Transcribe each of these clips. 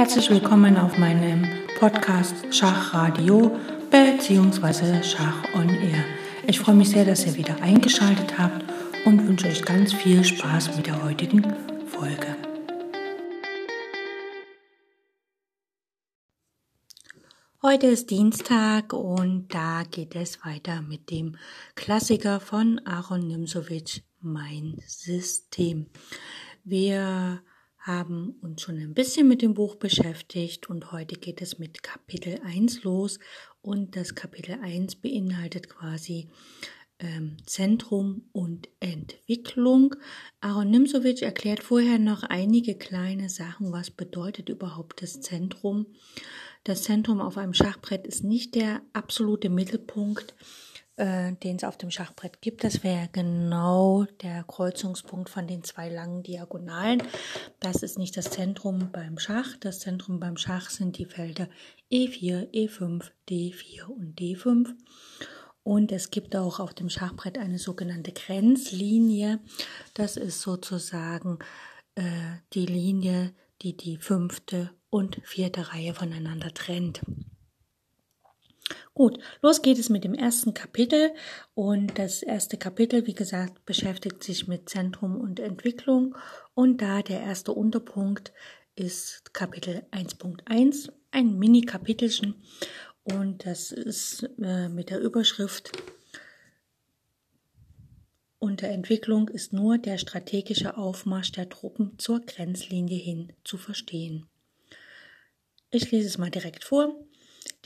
Herzlich willkommen auf meinem Podcast Schachradio bzw. Schach on Air. Ich freue mich sehr, dass ihr wieder eingeschaltet habt und wünsche euch ganz viel Spaß mit der heutigen Folge. Heute ist Dienstag und da geht es weiter mit dem Klassiker von Aaron Nimzowitsch, Mein System. Wir haben uns schon ein bisschen mit dem Buch beschäftigt und heute geht es mit Kapitel 1 los und das Kapitel 1 beinhaltet quasi ähm, Zentrum und Entwicklung. Aaron Nimsowitsch erklärt vorher noch einige kleine Sachen, was bedeutet überhaupt das Zentrum. Das Zentrum auf einem Schachbrett ist nicht der absolute Mittelpunkt äh, den es auf dem Schachbrett gibt. Das wäre genau der Kreuzungspunkt von den zwei langen Diagonalen. Das ist nicht das Zentrum beim Schach. Das Zentrum beim Schach sind die Felder E4, E5, D4 und D5. Und es gibt auch auf dem Schachbrett eine sogenannte Grenzlinie. Das ist sozusagen äh, die Linie, die die fünfte und vierte Reihe voneinander trennt. Gut, los geht es mit dem ersten Kapitel und das erste Kapitel, wie gesagt, beschäftigt sich mit Zentrum und Entwicklung und da der erste Unterpunkt ist Kapitel 1.1, ein Mini-Kapitelchen und das ist äh, mit der Überschrift unter Entwicklung ist nur der strategische Aufmarsch der Truppen zur Grenzlinie hin zu verstehen. Ich lese es mal direkt vor.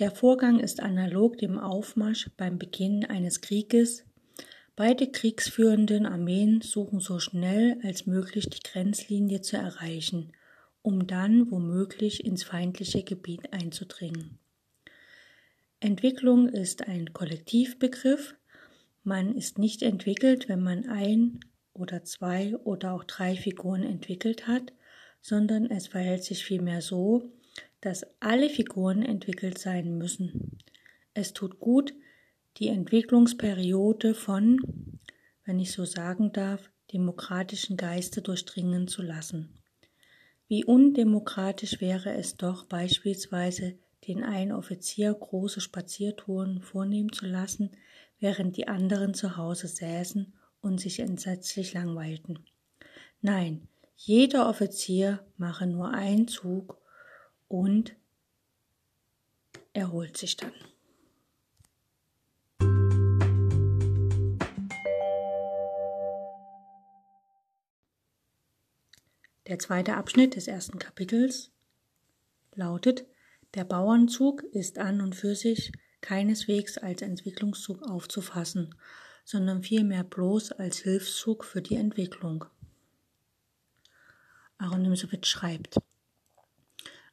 Der Vorgang ist analog dem Aufmarsch beim Beginn eines Krieges. Beide kriegsführenden Armeen suchen so schnell als möglich die Grenzlinie zu erreichen, um dann womöglich ins feindliche Gebiet einzudringen. Entwicklung ist ein Kollektivbegriff. Man ist nicht entwickelt, wenn man ein oder zwei oder auch drei Figuren entwickelt hat, sondern es verhält sich vielmehr so, dass alle Figuren entwickelt sein müssen. Es tut gut, die Entwicklungsperiode von, wenn ich so sagen darf, demokratischen Geiste durchdringen zu lassen. Wie undemokratisch wäre es doch beispielsweise, den einen Offizier große Spaziertouren vornehmen zu lassen, während die anderen zu Hause säßen und sich entsetzlich langweilten. Nein, jeder Offizier mache nur einen Zug und erholt sich dann. Der zweite Abschnitt des ersten Kapitels lautet, der Bauernzug ist an und für sich keineswegs als Entwicklungszug aufzufassen, sondern vielmehr bloß als Hilfszug für die Entwicklung. Aaron Nimsowitsch schreibt,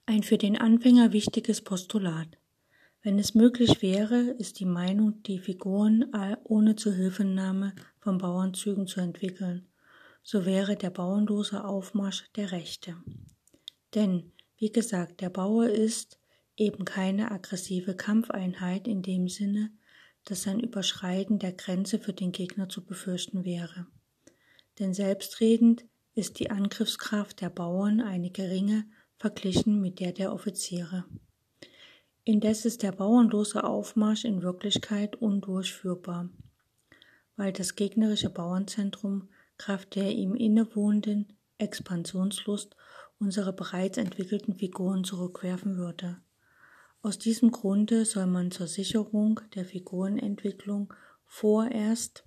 ein für den Anfänger wichtiges Postulat. Wenn es möglich wäre, ist die Meinung, die Figuren ohne Zuhilfenahme von Bauernzügen zu entwickeln, so wäre der bauernlose Aufmarsch der rechte. Denn, wie gesagt, der Bauer ist eben keine aggressive Kampfeinheit in dem Sinne, dass sein Überschreiten der Grenze für den Gegner zu befürchten wäre. Denn selbstredend ist die Angriffskraft der Bauern eine geringe verglichen mit der der Offiziere. Indes ist der bauernlose Aufmarsch in Wirklichkeit undurchführbar, weil das gegnerische Bauernzentrum Kraft der ihm innewohnenden Expansionslust unsere bereits entwickelten Figuren zurückwerfen würde. Aus diesem Grunde soll man zur Sicherung der Figurenentwicklung vorerst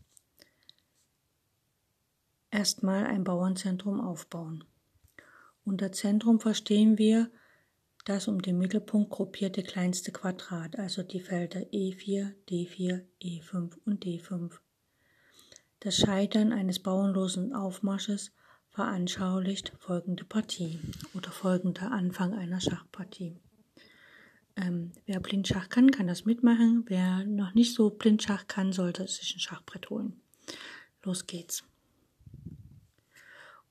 erstmal ein Bauernzentrum aufbauen. Unter Zentrum verstehen wir das um den Mittelpunkt gruppierte kleinste Quadrat, also die Felder E4, D4, E5 und D5. Das Scheitern eines bauernlosen Aufmarsches veranschaulicht folgende Partie oder folgender Anfang einer Schachpartie. Ähm, wer Blindschach kann, kann das mitmachen. Wer noch nicht so Blindschach kann, sollte sich ein Schachbrett holen. Los geht's.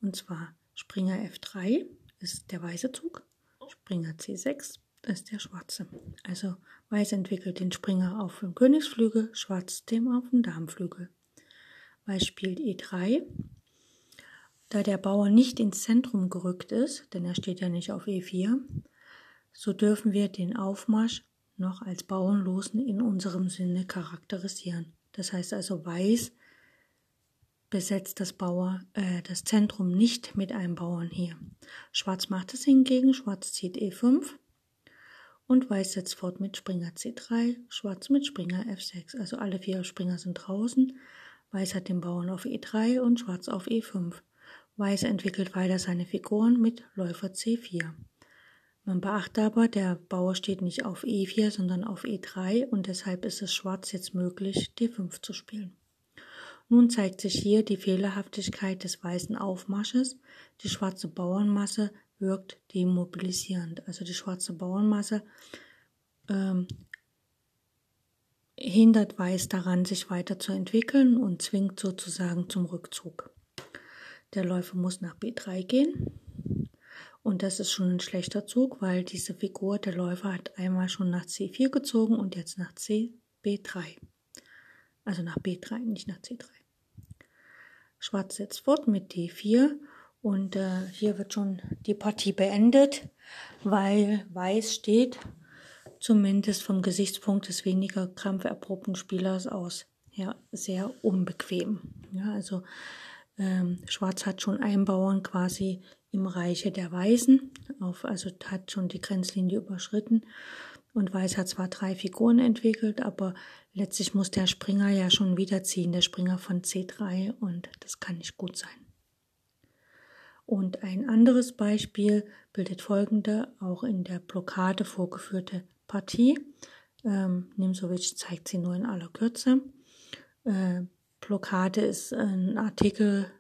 Und zwar Springer F3 ist der weiße Zug, Springer C6 ist der schwarze. Also Weiß entwickelt den Springer auf dem Königsflügel, Schwarz dem auf dem Damenflügel. Weiß spielt E3. Da der Bauer nicht ins Zentrum gerückt ist, denn er steht ja nicht auf E4, So dürfen wir den Aufmarsch noch als Bauernlosen in unserem Sinne charakterisieren. Das heißt also, Weiß besetzt das, Bauer, äh, das Zentrum nicht mit einem Bauern hier. Schwarz macht es hingegen, Schwarz zieht E5 und Weiß setzt fort mit Springer C3, Schwarz mit Springer F6. Also alle vier Springer sind draußen. Weiß hat den Bauern auf E3 und Schwarz auf E5. Weiß entwickelt weiter seine Figuren mit Läufer C4. Man beachte aber, der Bauer steht nicht auf E4, sondern auf E3 und deshalb ist es Schwarz jetzt möglich, D5 zu spielen. Nun zeigt sich hier die Fehlerhaftigkeit des weißen Aufmarsches. Die schwarze Bauernmasse wirkt demobilisierend. Also die schwarze Bauernmasse ähm, hindert Weiß daran, sich weiterzuentwickeln und zwingt sozusagen zum Rückzug. Der Läufer muss nach B3 gehen. Und das ist schon ein schlechter Zug, weil diese Figur, der Läufer, hat einmal schon nach C4 gezogen und jetzt nach C, B3. Also nach B3, nicht nach C3. Schwarz setzt fort mit D4 und äh, hier wird schon die Partie beendet, weil Weiß steht, zumindest vom Gesichtspunkt des weniger krampferprobten Spielers aus, ja, sehr unbequem. Ja, also ähm, Schwarz hat schon einen Bauern quasi im Reiche der Weißen, auf, also hat schon die Grenzlinie überschritten und Weiß hat zwar drei Figuren entwickelt, aber letztlich muss der Springer ja schon wieder ziehen, der Springer von C3 und das kann nicht gut sein. Und ein anderes Beispiel bildet folgende, auch in der Blockade vorgeführte Partie. Ähm, Nimsovic zeigt sie nur in aller Kürze. Äh, Blockade ist ein Artikel,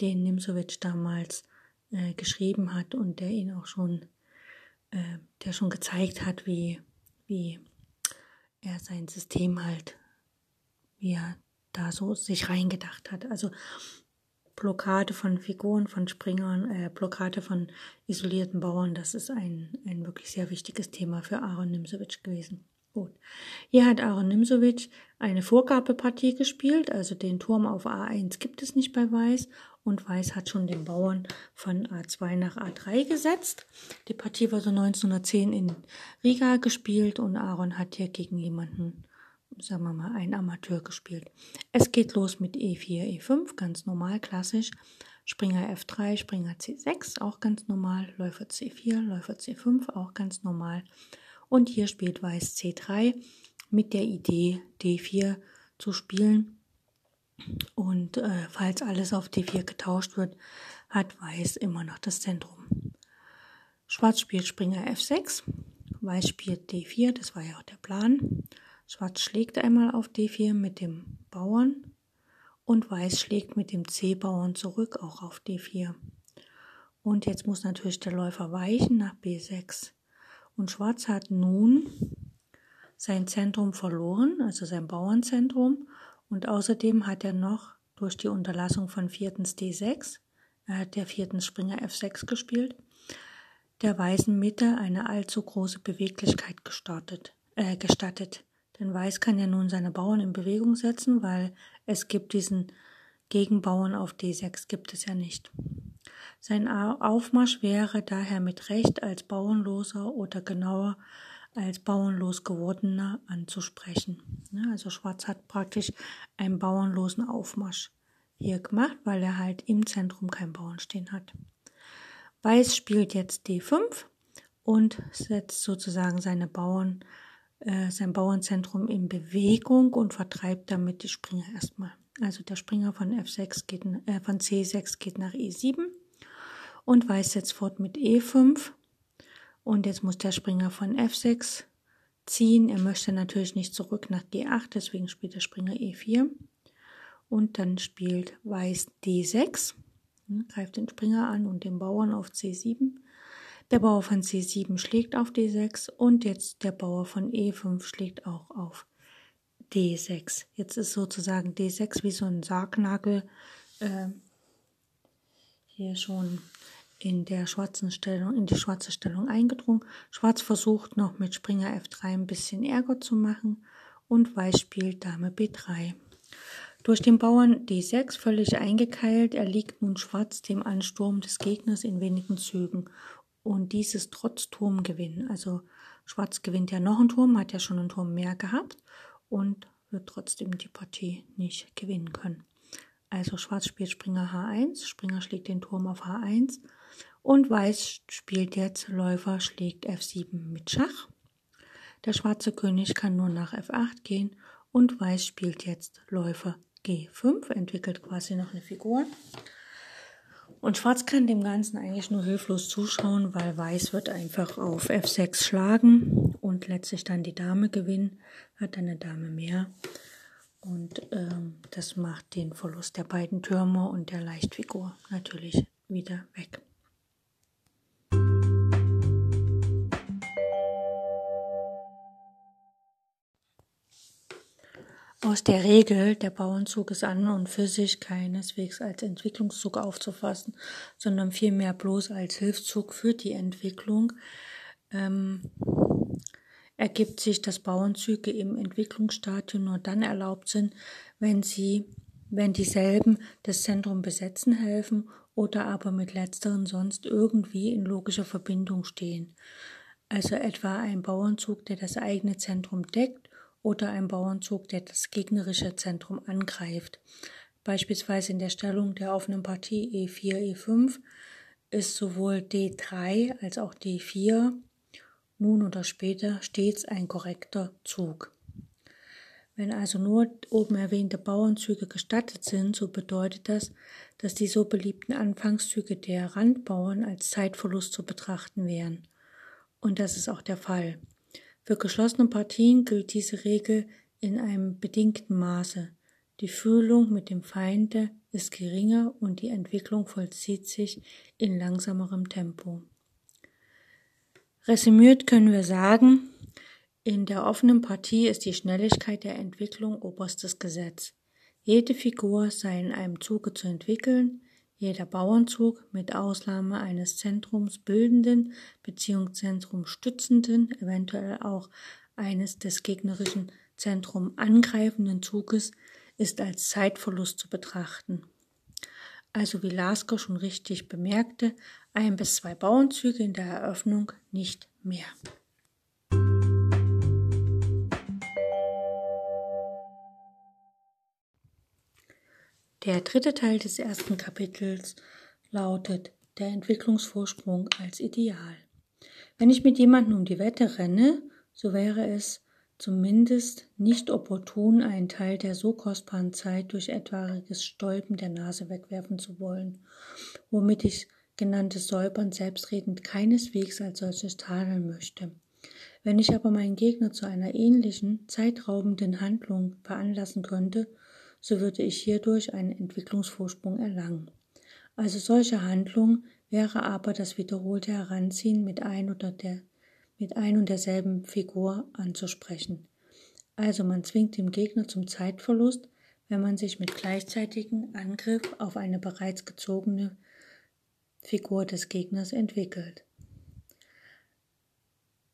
den Nimsovic damals äh, geschrieben hat und der ihn auch schon äh, der schon gezeigt hat, wie, wie er sein System halt, wie er da so sich reingedacht hat. Also Blockade von Figuren, von Springern, äh, Blockade von isolierten Bauern, das ist ein, ein wirklich sehr wichtiges Thema für Aaron Nimsovic gewesen. Gut. Hier hat Aaron Nimsovic eine Vorgabepartie gespielt, also den Turm auf A1 gibt es nicht bei Weiß und Weiß hat schon den Bauern von A2 nach A3 gesetzt. Die Partie war so 1910 in Riga gespielt und Aaron hat hier gegen jemanden, sagen wir mal, einen Amateur gespielt. Es geht los mit E4, E5, ganz normal, klassisch. Springer F3, Springer C6, auch ganz normal. Läufer C4, Läufer C5, auch ganz normal. Und hier spielt Weiß C3 mit der Idee D4 zu spielen. Und äh, falls alles auf D4 getauscht wird, hat Weiß immer noch das Zentrum. Schwarz spielt Springer F6, Weiß spielt D4, das war ja auch der Plan. Schwarz schlägt einmal auf D4 mit dem Bauern und Weiß schlägt mit dem C-Bauern zurück auch auf D4. Und jetzt muss natürlich der Läufer weichen nach B6. Und Schwarz hat nun sein Zentrum verloren, also sein Bauernzentrum. Und außerdem hat er noch durch die Unterlassung von viertens D6, er hat der vierten Springer F6 gespielt, der weißen Mitte eine allzu große Beweglichkeit gestartet, äh, gestattet. Denn Weiß kann ja nun seine Bauern in Bewegung setzen, weil es gibt diesen Gegenbauern auf D6 gibt es ja nicht. Sein Aufmarsch wäre daher mit Recht als bauernloser oder genauer als bauernlos gewordener anzusprechen. Also Schwarz hat praktisch einen bauernlosen Aufmarsch hier gemacht, weil er halt im Zentrum kein Bauern stehen hat. Weiß spielt jetzt D5 und setzt sozusagen seine Bauern, äh, sein Bauernzentrum in Bewegung und vertreibt damit die Springer erstmal. Also der Springer von F6 geht, äh, von C6 geht nach E7 und Weiß setzt fort mit E5 und jetzt muss der Springer von F6 ziehen. Er möchte natürlich nicht zurück nach G8, deswegen spielt der Springer E4 und dann spielt Weiß D6, greift den Springer an und den Bauern auf C7. Der Bauer von C7 schlägt auf D6 und jetzt der Bauer von E5 schlägt auch auf D6. Jetzt ist sozusagen D6 wie so ein Sargnagel äh, hier schon in der schwarzen Stellung, in die schwarze Stellung eingedrungen. Schwarz versucht noch mit Springer F3 ein bisschen Ärger zu machen und Weiß spielt Dame B3. Durch den Bauern D6 völlig eingekeilt erliegt nun Schwarz dem Ansturm des Gegners in wenigen Zügen und dieses trotz Turmgewinn. Also Schwarz gewinnt ja noch einen Turm, hat ja schon einen Turm mehr gehabt und wird trotzdem die Partie nicht gewinnen können. Also Schwarz spielt Springer H1, Springer schlägt den Turm auf H1 und Weiß spielt jetzt Läufer schlägt F7 mit Schach. Der schwarze König kann nur nach F8 gehen und Weiß spielt jetzt Läufer G5, entwickelt quasi noch eine Figur. Und Schwarz kann dem Ganzen eigentlich nur hilflos zuschauen, weil Weiß wird einfach auf F6 schlagen und letztlich dann die Dame gewinnen, hat eine Dame mehr. Und ähm, das macht den Verlust der beiden Türme und der Leichtfigur natürlich wieder weg. Aus der Regel, der Bauernzug ist an und für sich keineswegs als Entwicklungszug aufzufassen, sondern vielmehr bloß als Hilfszug für die Entwicklung, ähm, ergibt sich, dass Bauernzüge im Entwicklungsstadium nur dann erlaubt sind, wenn sie, wenn dieselben das Zentrum besetzen helfen oder aber mit letzteren sonst irgendwie in logischer Verbindung stehen. Also etwa ein Bauernzug, der das eigene Zentrum deckt oder ein Bauernzug, der das gegnerische Zentrum angreift. Beispielsweise in der Stellung der offenen Partie E4, E5 ist sowohl D3 als auch D4 nun oder später stets ein korrekter Zug. Wenn also nur oben erwähnte Bauernzüge gestattet sind, so bedeutet das, dass die so beliebten Anfangszüge der Randbauern als Zeitverlust zu betrachten wären. Und das ist auch der Fall. Für geschlossene Partien gilt diese Regel in einem bedingten Maße. Die Fühlung mit dem Feinde ist geringer und die Entwicklung vollzieht sich in langsamerem Tempo. Resümiert können wir sagen, in der offenen Partie ist die Schnelligkeit der Entwicklung oberstes Gesetz. Jede Figur sei in einem Zuge zu entwickeln, jeder Bauernzug mit Ausnahme eines zentrumsbildenden bzw. stützenden, eventuell auch eines des gegnerischen Zentrum angreifenden Zuges ist als Zeitverlust zu betrachten. Also wie Lasker schon richtig bemerkte, ein bis zwei Bauernzüge in der Eröffnung nicht mehr. Der dritte Teil des ersten Kapitels lautet der Entwicklungsvorsprung als Ideal. Wenn ich mit jemandem um die Wette renne, so wäre es zumindest nicht opportun, einen Teil der so kostbaren Zeit durch etwaiges Stolpen der Nase wegwerfen zu wollen, womit ich genanntes Säubern selbstredend keineswegs als solches tadeln möchte. Wenn ich aber meinen Gegner zu einer ähnlichen, zeitraubenden Handlung veranlassen könnte, so würde ich hierdurch einen Entwicklungsvorsprung erlangen. Also solche Handlung wäre aber das wiederholte Heranziehen mit ein oder der mit ein und derselben Figur anzusprechen. Also man zwingt den Gegner zum Zeitverlust, wenn man sich mit gleichzeitigem Angriff auf eine bereits gezogene Figur des Gegners entwickelt.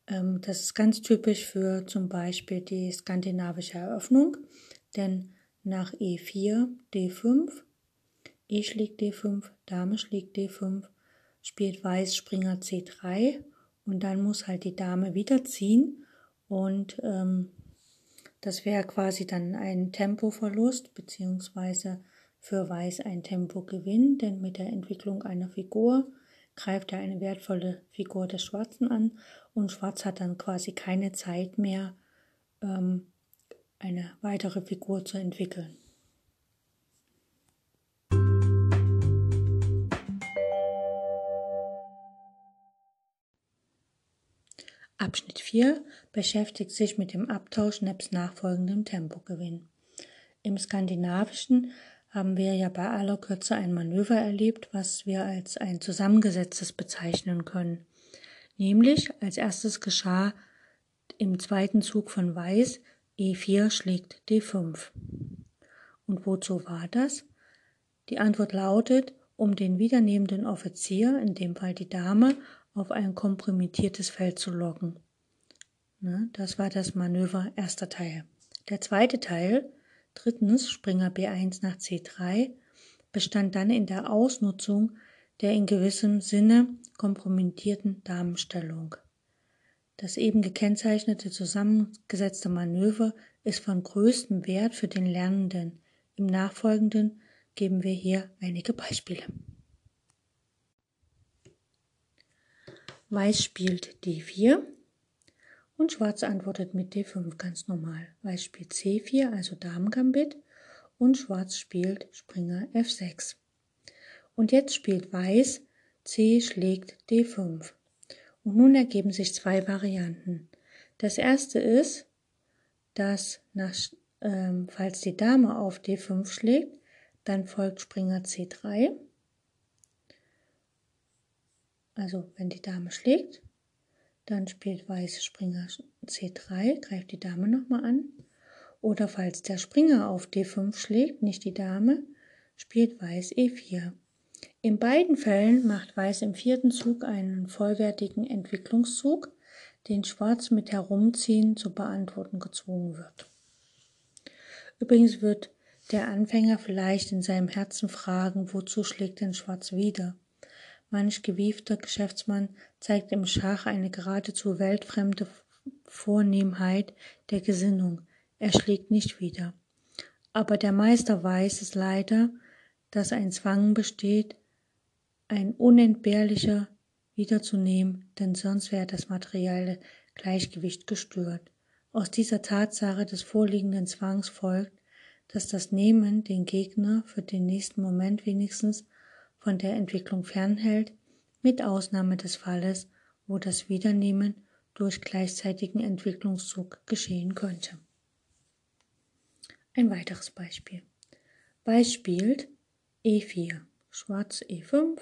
Ähm, das ist ganz typisch für zum Beispiel die skandinavische Eröffnung, denn nach E4, D5, E schlägt D5, Dame schlägt D5, spielt Weiß Springer C3 und dann muss halt die Dame wieder ziehen und ähm, das wäre quasi dann ein Tempoverlust beziehungsweise für Weiß ein Tempogewinn, denn mit der Entwicklung einer Figur greift er eine wertvolle Figur des Schwarzen an und Schwarz hat dann quasi keine Zeit mehr, ähm, eine weitere Figur zu entwickeln. Abschnitt 4 beschäftigt sich mit dem Abtausch nebst nachfolgendem Tempogewinn. Im Skandinavischen haben wir ja bei aller Kürze ein Manöver erlebt, was wir als ein zusammengesetztes bezeichnen können. Nämlich als erstes geschah im zweiten Zug von Weiß E4 schlägt D5. Und wozu war das? Die Antwort lautet, um den wiedernehmenden Offizier, in dem Fall die Dame, auf ein kompromittiertes Feld zu locken. Ne, das war das Manöver erster Teil. Der zweite Teil, drittens Springer B1 nach C3, bestand dann in der Ausnutzung der in gewissem Sinne kompromittierten Damenstellung. Das eben gekennzeichnete zusammengesetzte Manöver ist von größtem Wert für den Lernenden. Im Nachfolgenden geben wir hier einige Beispiele. Weiß spielt D4 und Schwarz antwortet mit D5 ganz normal. Weiß spielt C4, also Damengambit und Schwarz spielt Springer F6. Und jetzt spielt Weiß C schlägt D5. Und nun ergeben sich zwei Varianten. Das erste ist, dass nach, ähm, falls die Dame auf D5 schlägt, dann folgt Springer C3. Also wenn die Dame schlägt, dann spielt Weiß Springer C3, greift die Dame nochmal an. Oder falls der Springer auf D5 schlägt, nicht die Dame, spielt Weiß E4. In beiden Fällen macht Weiß im vierten Zug einen vollwertigen Entwicklungszug, den Schwarz mit Herumziehen zu beantworten gezwungen wird. Übrigens wird der Anfänger vielleicht in seinem Herzen fragen, wozu schlägt denn Schwarz wieder? Manch gewiefter Geschäftsmann zeigt im Schach eine geradezu weltfremde Vornehmheit der Gesinnung. Er schlägt nicht wieder. Aber der Meister weiß es leider, dass ein Zwang besteht, ein unentbehrlicher wiederzunehmen, denn sonst wäre das materielle Gleichgewicht gestört. Aus dieser Tatsache des vorliegenden Zwangs folgt, dass das Nehmen den Gegner für den nächsten Moment wenigstens von der Entwicklung fernhält, mit Ausnahme des Falles, wo das Wiedernehmen durch gleichzeitigen Entwicklungszug geschehen könnte. Ein weiteres Beispiel. Weiß spielt E4, Schwarz E5,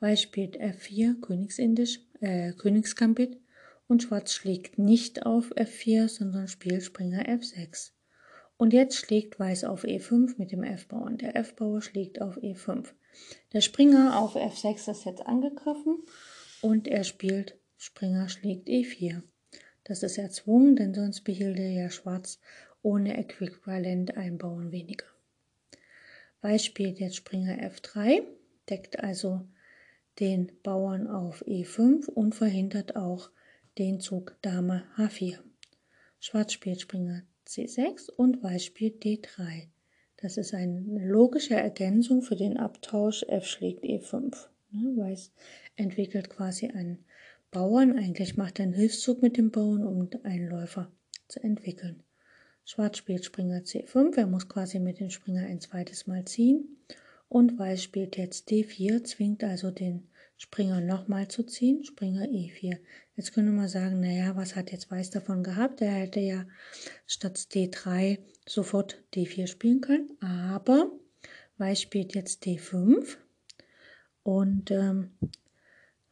Weiß spielt F4, Königsindisch, äh, Königsgambit und Schwarz schlägt nicht auf F4, sondern spielt Springer F6. Und jetzt schlägt Weiß auf E5 mit dem F-Bauern. Der F-Bauer schlägt auf E5. Der Springer auf F6 ist jetzt angegriffen und er spielt Springer schlägt E4. Das ist erzwungen, denn sonst behielte ja Schwarz ohne Äquivalent ein Bauern weniger. Weiß spielt jetzt Springer F3, deckt also den Bauern auf E5 und verhindert auch den Zug Dame H4. Schwarz spielt Springer C6 und Weiß spielt D3. Das ist eine logische Ergänzung für den Abtausch F schlägt E5. Ne, Weiß entwickelt quasi einen Bauern, eigentlich macht er einen Hilfszug mit dem Bauern, um einen Läufer zu entwickeln. Schwarz spielt Springer C5, er muss quasi mit dem Springer ein zweites Mal ziehen und Weiß spielt jetzt D4, zwingt also den Springer nochmal zu ziehen, Springer E4. Jetzt können wir mal sagen, naja, was hat jetzt Weiß davon gehabt? Er hätte ja statt D3 sofort D4 spielen können, aber Weiß spielt jetzt D5 und ähm,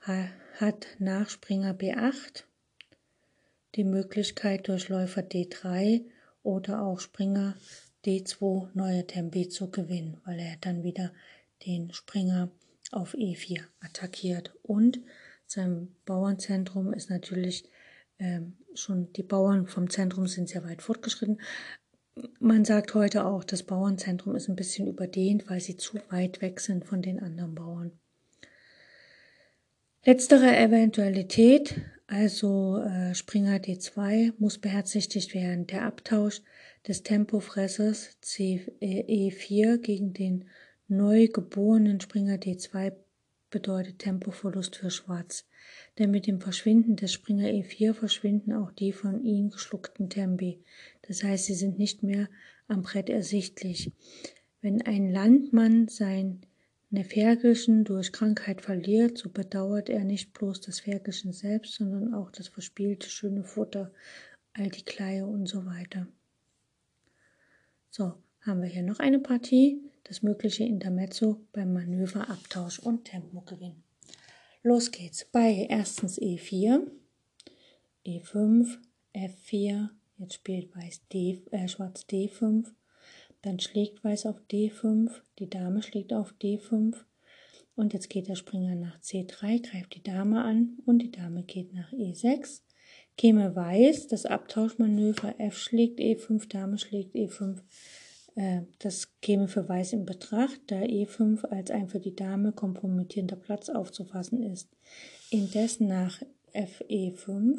hat nach Springer B8 die Möglichkeit durch Läufer D3 oder auch Springer D2 neue Tempi zu gewinnen, weil er dann wieder den Springer auf E4 attackiert. Und sein Bauernzentrum ist natürlich ähm, schon, die Bauern vom Zentrum sind sehr weit fortgeschritten. Man sagt heute auch, das Bauernzentrum ist ein bisschen überdehnt, weil sie zu weit weg sind von den anderen Bauern. Letztere Eventualität, also äh, Springer D2, muss beherzigt werden. Der Abtausch des Tempofressers CE4 gegen den neu geborenen Springer D2 bedeutet Tempoverlust für Schwarz, denn mit dem Verschwinden des Springer E4 verschwinden auch die von ihm geschluckten Tempi. Das heißt, sie sind nicht mehr am Brett ersichtlich. Wenn ein Landmann sein Ferkelchen durch Krankheit verliert, so bedauert er nicht bloß das Ferkelchen selbst, sondern auch das verspielte schöne Futter, all die Kleie und so weiter. So, haben wir hier noch eine Partie das mögliche Intermezzo beim Manöver, Abtausch und Tempogewinn. Los geht's bei erstens E4, E5, F4, jetzt spielt Weiß D, äh, Schwarz D5, dann schlägt Weiß auf D5, die Dame schlägt auf D5 und jetzt geht der Springer nach C3, greift die Dame an und die Dame geht nach E6. Käme Weiß, das Abtauschmanöver F schlägt E5, Dame schlägt E5, äh, das käme für Weiß in Betracht, da E5 als ein für die Dame kompromittierender Platz aufzufassen ist. indessen nach Fe5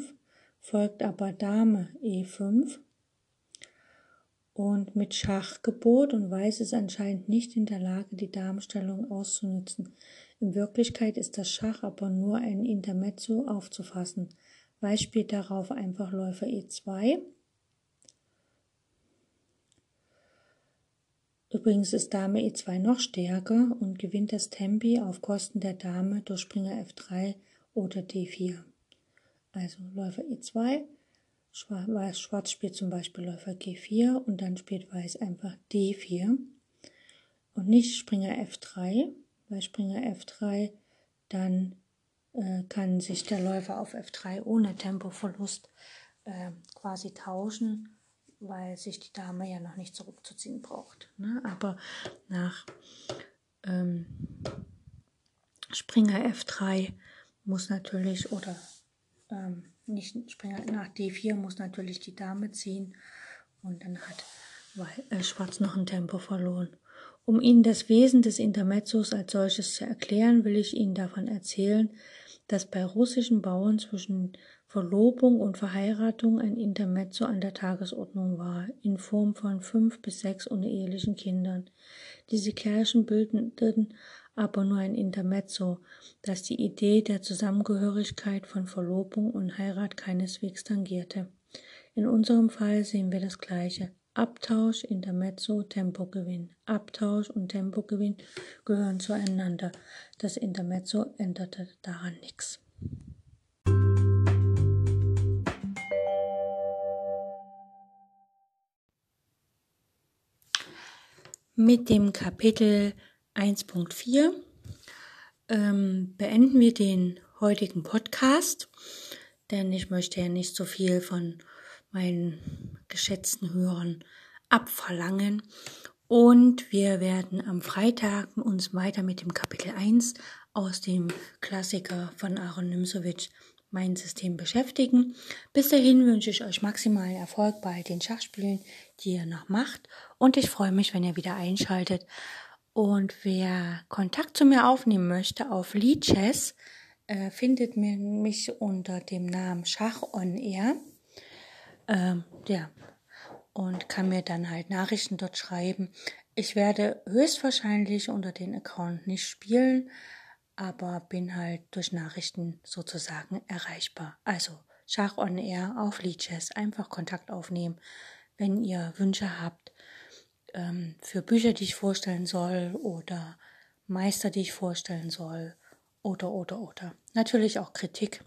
folgt aber Dame E5 und mit Schachgebot und Weiß ist anscheinend nicht in der Lage, die Damenstellung auszunutzen. In Wirklichkeit ist das Schach aber nur ein Intermezzo aufzufassen. Weiß spielt darauf einfach Läufer E2. Übrigens ist Dame E2 noch stärker und gewinnt das Tempi auf Kosten der Dame durch Springer F3 oder D4. Also Läufer E2, Weiß, Schwarz spielt zum Beispiel Läufer G4 und dann spielt Weiß einfach D4 und nicht Springer F3. Bei Springer F3 dann äh, kann sich der Läufer auf F3 ohne Tempoverlust äh, quasi tauschen, weil sich die Dame ja noch nicht zurückzuziehen braucht. Ne? Aber nach ähm, Springer F3 muss natürlich oder ähm, nicht Springer nach D4 muss natürlich die Dame ziehen und dann hat äh, Schwarz noch ein Tempo verloren. Um Ihnen das Wesen des Intermezzos als solches zu erklären, will ich Ihnen davon erzählen, dass bei russischen Bauern zwischen Verlobung und Verheiratung ein Intermezzo an der Tagesordnung war, in Form von fünf bis sechs unehelichen Kindern. Diese Kirchen bildeten aber nur ein Intermezzo, das die Idee der Zusammengehörigkeit von Verlobung und Heirat keineswegs tangierte. In unserem Fall sehen wir das Gleiche. Abtausch, Intermezzo, Tempogewinn. Abtausch und Tempogewinn gehören zueinander. Das Intermezzo änderte daran nichts. Mit dem Kapitel 1.4 ähm, beenden wir den heutigen Podcast, denn ich möchte ja nicht so viel von meinen geschätzten Hörern abverlangen. Und wir werden am Freitag uns weiter mit dem Kapitel 1 aus dem Klassiker von Aaron Nimsowitsch mein System beschäftigen. Bis dahin wünsche ich euch maximalen Erfolg bei den Schachspielen, die ihr noch macht. Und ich freue mich, wenn ihr wieder einschaltet und wer Kontakt zu mir aufnehmen möchte auf Lichess, äh, findet mich unter dem Namen Schach on Air. Ähm, ja, und kann mir dann halt Nachrichten dort schreiben. Ich werde höchstwahrscheinlich unter den Account nicht spielen, aber bin halt durch Nachrichten sozusagen erreichbar. Also Schach on Air auf Lichess. Einfach Kontakt aufnehmen, wenn ihr Wünsche habt ähm, für Bücher, die ich vorstellen soll oder Meister, die ich vorstellen soll oder oder oder. Natürlich auch Kritik,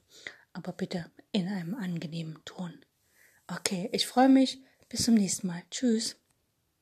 aber bitte in einem angenehmen Ton. Okay, ich freue mich. Bis zum nächsten Mal. Tschüss.